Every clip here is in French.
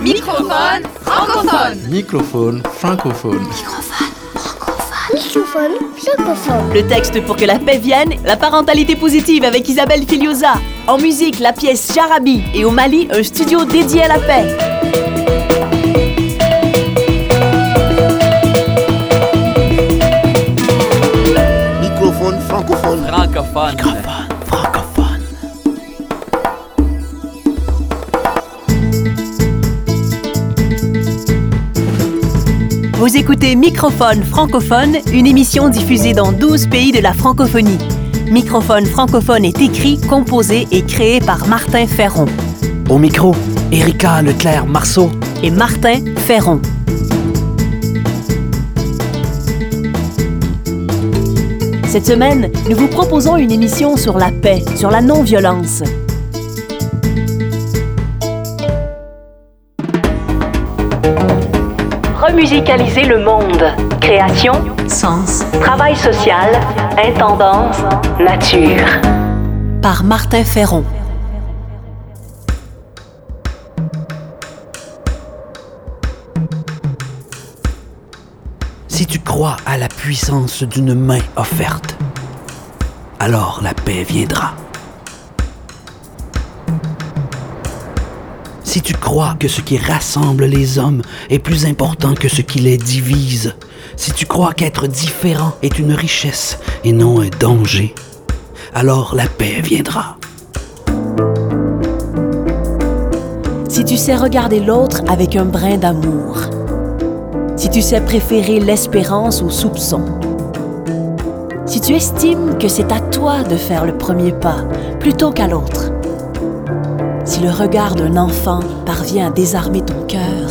Microphone francophone. Microphone francophone. Microphone francophone. Le texte pour que la paix vienne, la parentalité positive avec Isabelle Filiosa. En musique, la pièce Jarabi. Et au Mali, un studio dédié à la paix. Microphone francophone. Francophone. francophone. Vous écoutez Microphone francophone, une émission diffusée dans 12 pays de la francophonie. Microphone francophone est écrit, composé et créé par Martin Ferron Au micro, Erika Leclerc-Marceau. et Martin Ferron. Cette semaine, nous vous proposons une émission sur la paix, sur la non-violence. Remusicaliser le monde. Création, sens, travail social, intendance, nature. Par Martin Ferron. Si tu crois à la puissance d'une main offerte, alors la paix viendra. Si tu crois que ce qui rassemble les hommes est plus important que ce qui les divise, si tu crois qu'être différent est une richesse et non un danger, alors la paix viendra. Si tu sais regarder l'autre avec un brin d'amour. Si tu sais préférer l'espérance au soupçon. Si tu estimes que c'est à toi de faire le premier pas plutôt qu'à l'autre. Si le regard d'un enfant parvient à désarmer ton cœur,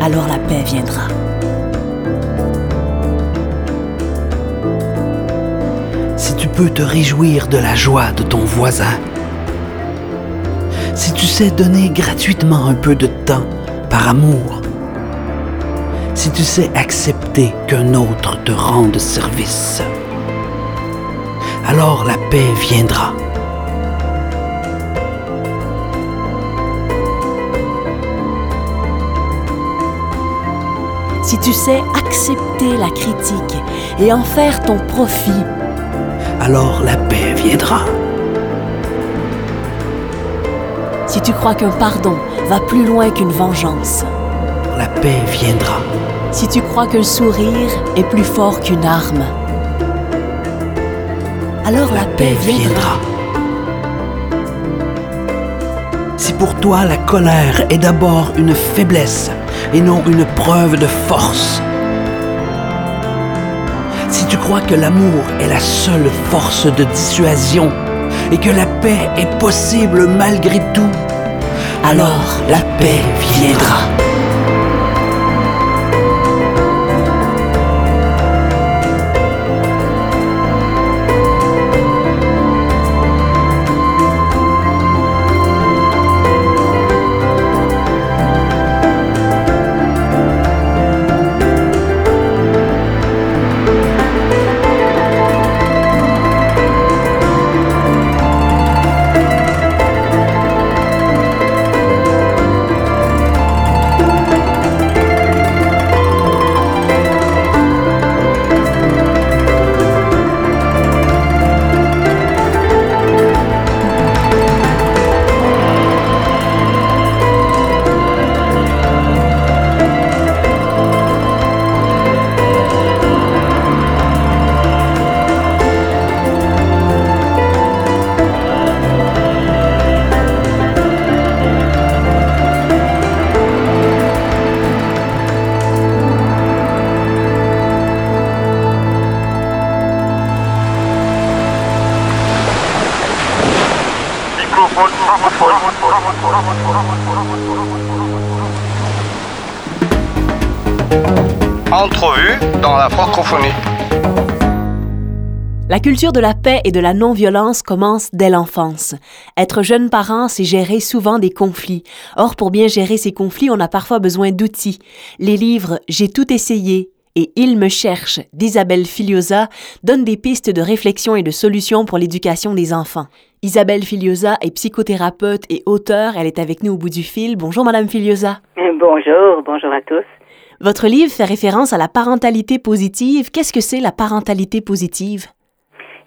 alors la paix viendra. si tu peux te réjouir de la joie de ton voisin, si tu sais donner gratuitement un peu de temps par amour, si tu sais accepter qu'un autre te rende service, alors la paix viendra. Si tu sais accepter la critique et en faire ton profit, Alors la paix viendra. si tu crois qu'un pardon va plus loin qu'une vengeance, La paix viendra. si tu crois qu'un sourire est plus fort qu'une arme, alors la, paix viendra. Si pour toi la colère est d'abord une faiblesse et non une preuve de force, si tu crois que l'amour est la seule force de dissuasion et que la paix est possible malgré tout, alors la paix viendra. Entrevue dans la francophonie. La culture de la paix et de la non-violence commence dès l'enfance. Être jeune parent, c'est gérer souvent des conflits. Or, pour bien gérer ces conflits, on a parfois besoin d'outils. Les livres J'ai tout essayé et Il me cherche d'Isabelle Filiosa donnent des pistes de réflexion et de solutions pour l'éducation des enfants. Isabelle Filiosa est psychothérapeute et auteure. Elle est avec nous au bout du fil. Bonjour, Madame Filiosa. Bonjour, bonjour à tous. Votre livre fait référence à la parentalité positive. Qu'est-ce que c'est la parentalité positive?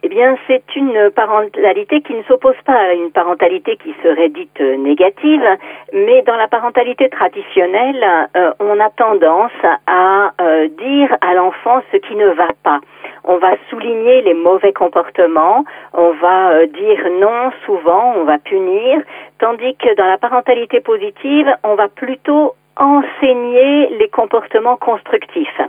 Eh bien, c'est une parentalité qui ne s'oppose pas à une parentalité qui serait dite négative, mais dans la parentalité traditionnelle, euh, on a tendance à euh, dire à l'enfant ce qui ne va pas. On va souligner les mauvais comportements, on va euh, dire non souvent, on va punir, tandis que dans la parentalité positive, on va plutôt enseigner les comportements constructifs.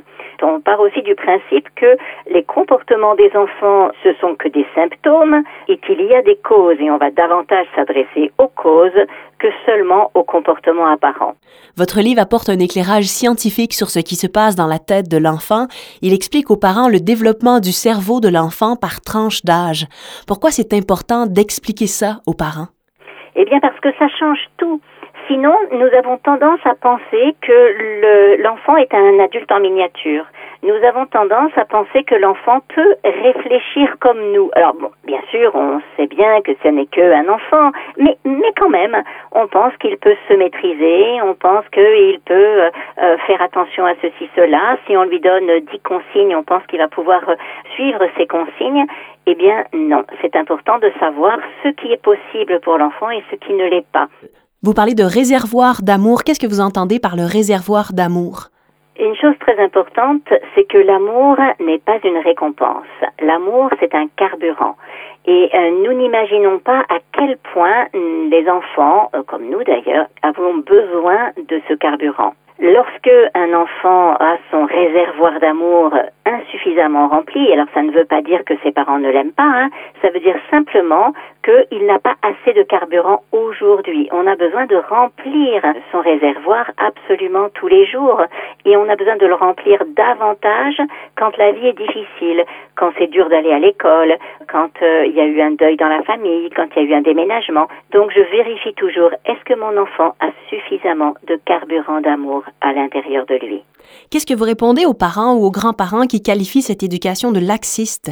On part aussi du principe que les comportements des enfants, ce sont que des symptômes et qu'il y a des causes et on va davantage s'adresser aux causes que seulement aux comportements apparents. Votre livre apporte un éclairage scientifique sur ce qui se passe dans la tête de l'enfant. Il explique aux parents le développement du cerveau de l'enfant par tranche d'âge. Pourquoi c'est important d'expliquer ça aux parents? Eh bien parce que ça change tout. Sinon, nous avons tendance à penser que l'enfant est un adulte en miniature. Nous avons tendance à penser que l'enfant peut réfléchir comme nous. Alors bon, bien sûr, on sait bien que ce n'est qu'un enfant, mais, mais quand même, on pense qu'il peut se maîtriser, on pense qu'il peut euh, euh, faire attention à ceci, cela. Si on lui donne dix consignes, on pense qu'il va pouvoir euh, suivre ces consignes. Eh bien non, c'est important de savoir ce qui est possible pour l'enfant et ce qui ne l'est pas. Vous parlez de réservoir d'amour. Qu'est-ce que vous entendez par le réservoir d'amour? Une chose très importante, c'est que l'amour n'est pas une récompense. L'amour, c'est un carburant. Et euh, nous n'imaginons pas à quel point les enfants, euh, comme nous d'ailleurs, avons besoin de ce carburant. Lorsque un enfant a son réservoir d'amour insuffisamment rempli, alors ça ne veut pas dire que ses parents ne l'aiment pas, hein, ça veut dire simplement qu'il n'a pas assez de carburant aujourd'hui. On a besoin de remplir son réservoir absolument tous les jours et on a besoin de le remplir davantage quand la vie est difficile, quand c'est dur d'aller à l'école, quand euh, il y a eu un deuil dans la famille, quand il y a eu un déménagement. Donc je vérifie toujours, est-ce que mon enfant a suffisamment de carburant d'amour à l'intérieur de lui? Qu'est-ce que vous répondez aux parents ou aux grands-parents qui qualifient cette éducation de laxiste?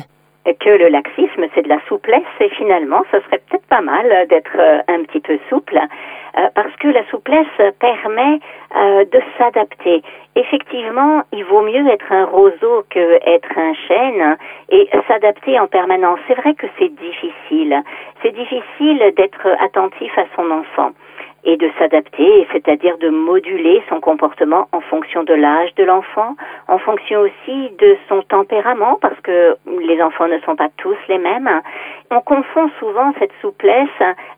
Que le laxisme, c'est de la souplesse et finalement, ce serait peut-être pas mal d'être euh, un petit peu souple euh, parce que la souplesse permet euh, de s'adapter. Effectivement, il vaut mieux être un roseau que être un chêne et s'adapter en permanence. C'est vrai que c'est difficile. C'est difficile d'être attentif à son enfant et de s'adapter, c'est-à-dire de moduler son comportement en fonction de l'âge de l'enfant, en fonction aussi de son tempérament, parce que les enfants ne sont pas tous les mêmes. On confond souvent cette souplesse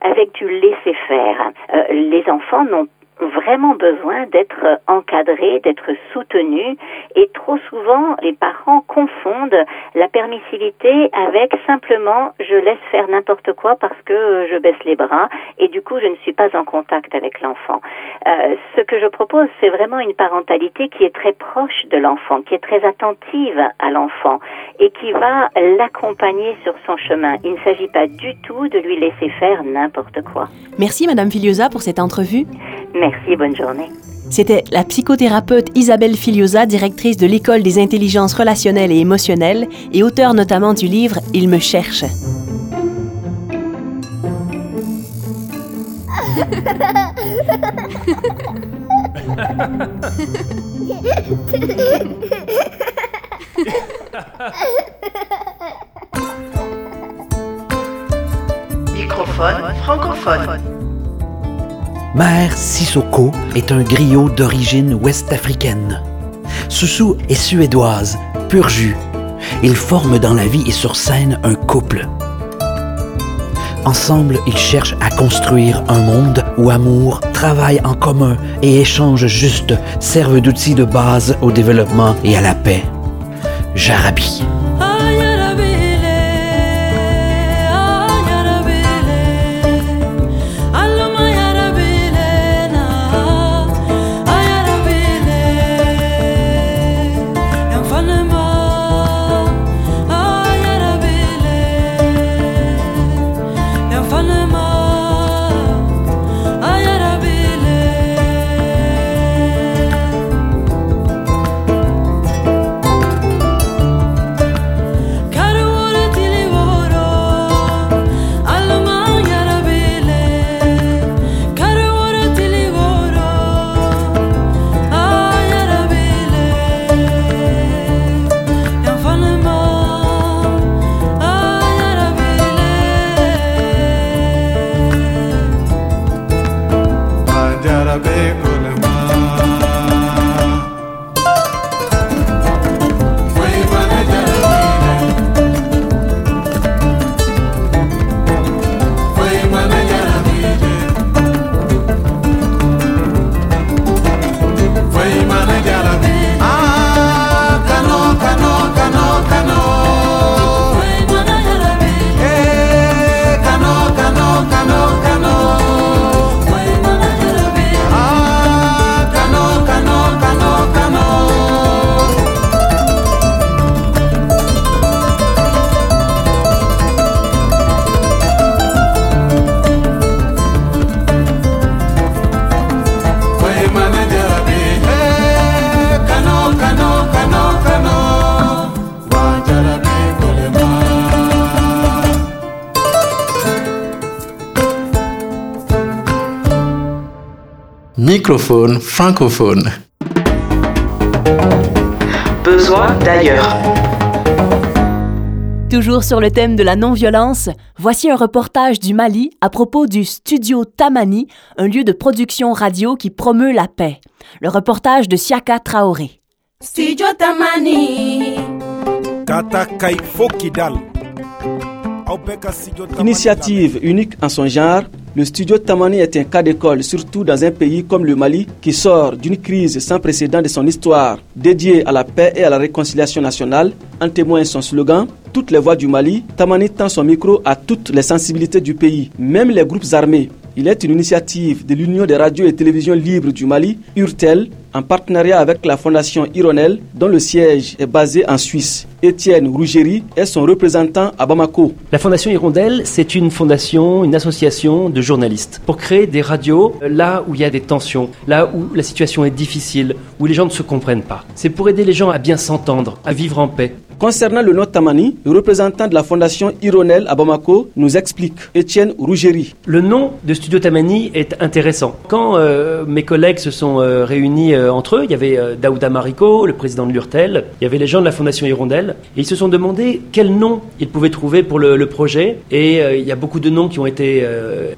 avec du laisser-faire. Euh, les enfants n'ont vraiment besoin d'être encadrés, d'être soutenus et trop souvent les parents confondent la permissivité avec simplement je laisse faire n'importe quoi parce que je baisse les bras et du coup je ne suis pas en contact avec l'enfant. Euh, ce que je propose c'est vraiment une parentalité qui est très proche de l'enfant, qui est très attentive à l'enfant et qui va l'accompagner sur son chemin. Il ne s'agit pas du tout de lui laisser faire n'importe quoi. Merci Madame Filiosa pour cette entrevue. Merci, bonne journée. C'était la psychothérapeute Isabelle Filiosa, directrice de l'École des intelligences relationnelles et émotionnelles et auteure notamment du livre Il me cherche. Microphone francophone. Mère Sissoko est un griot d'origine ouest-africaine. Soussou est suédoise, pur jus. Ils forment dans la vie et sur scène un couple. Ensemble, ils cherchent à construire un monde où amour, travail en commun et échange juste servent d'outils de base au développement et à la paix. Jarabi. Microphone francophone. Besoin d'ailleurs. Toujours sur le thème de la non-violence, voici un reportage du Mali à propos du Studio Tamani, un lieu de production radio qui promeut la paix. Le reportage de Siaka Traoré. Studio Tamani. Initiative unique en son genre, le studio Tamani est un cas d'école, surtout dans un pays comme le Mali, qui sort d'une crise sans précédent de son histoire. Dédié à la paix et à la réconciliation nationale, en témoigne son slogan Toutes les voix du Mali, Tamani tend son micro à toutes les sensibilités du pays, même les groupes armés. Il est une initiative de l'Union des radios et télévisions libres du Mali, URTEL, en partenariat avec la Fondation Ironel, dont le siège est basé en Suisse. Étienne Rougerie est son représentant à Bamako. La Fondation Hirondelle, c'est une fondation, une association de journalistes pour créer des radios là où il y a des tensions, là où la situation est difficile, où les gens ne se comprennent pas. C'est pour aider les gens à bien s'entendre, à vivre en paix. Concernant le nom Tamani, le représentant de la fondation Ironel à Bamako nous explique. Étienne Rougerie. Le nom de Studio Tamani est intéressant. Quand euh, mes collègues se sont euh, réunis euh, entre eux, il y avait Daouda Marico, le président de l'URTEL, il y avait les gens de la fondation Hirondelle, et ils se sont demandé quel nom ils pouvaient trouver pour le, le projet. Et il y a beaucoup de noms qui ont été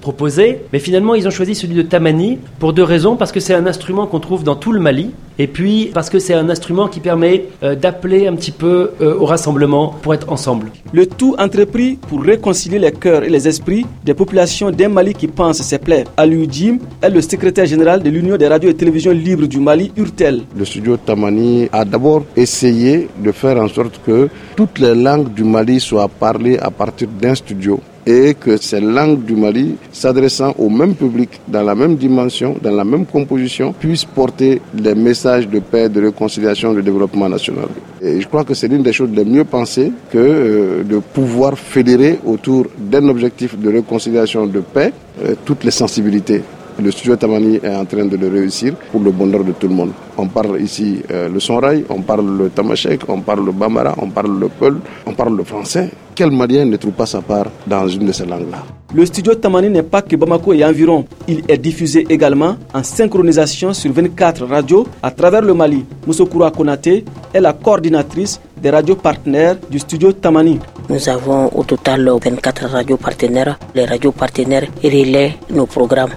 proposés, mais finalement ils ont choisi celui de Tamani pour deux raisons. Parce que c'est un instrument qu'on trouve dans tout le Mali, et puis parce que c'est un instrument qui permet euh, d'appeler un petit peu euh, au rassemblement pour être ensemble. Le tout entrepris pour réconcilier les cœurs et les esprits des populations d'un Mali qui pense ses plaies. Aliou Jim est le secrétaire général de l'Union des radios et télévisions libres du Mali, URTEL. Le studio Tamani a d'abord essayé de faire en sorte que toutes les langues du Mali soient parlées à partir d'un studio et que ces langues du Mali, s'adressant au même public, dans la même dimension, dans la même composition, puissent porter les messages de paix, de réconciliation, de développement national. Et je crois que c'est l'une des choses les mieux pensées que euh, de pouvoir fédérer autour d'un objectif de réconciliation, de paix, euh, toutes les sensibilités. Le studio Tamani est en train de le réussir pour le bonheur de tout le monde. On parle ici euh, le sonrail, on parle le tamashek, on parle le bambara, on parle le peul, on parle le français. Quel Malien ne trouve pas sa part dans une de ces langues-là? Le studio Tamani n'est pas que Bamako et environ. Il est diffusé également en synchronisation sur 24 radios à travers le Mali. Moussokura Konate est la coordinatrice des radios partenaires du studio Tamani. Nous avons au total 24 radios partenaires. Les radios partenaires relaient nos programmes.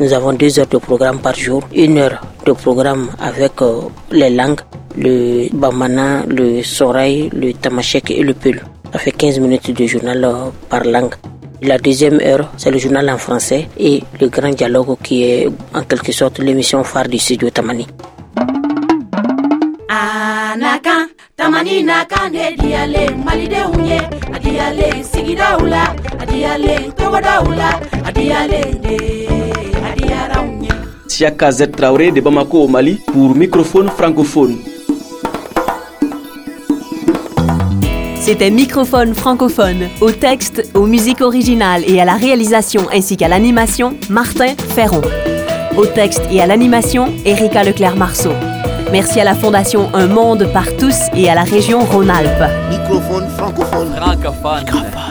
Nous avons deux heures de programme par jour, une heure de programme avec euh, les langues, le bamana, le soraï, le tamashek et le peul. Ça fait 15 minutes de journal euh, par langue. La deuxième heure, c'est le journal en français et le grand dialogue qui est en quelque sorte l'émission phare du studio Tamani. Tamani nakan de diale, malidenw ye, a diyalen sigidaw la, a diyalen togodaw la, a diyalen de, a diyaraw ye. Siaka Z Traoré de Bamako au Mali pour microphone francophone. C'était Microphone francophone. Au texte, aux musiques originales et à la réalisation ainsi qu'à l'animation, Martin Ferron. Au texte et à l'animation, Erika Leclerc-Marceau. Merci à la Fondation Un Monde par tous et à la région Rhône-Alpes. Microphone francophone. Francophone.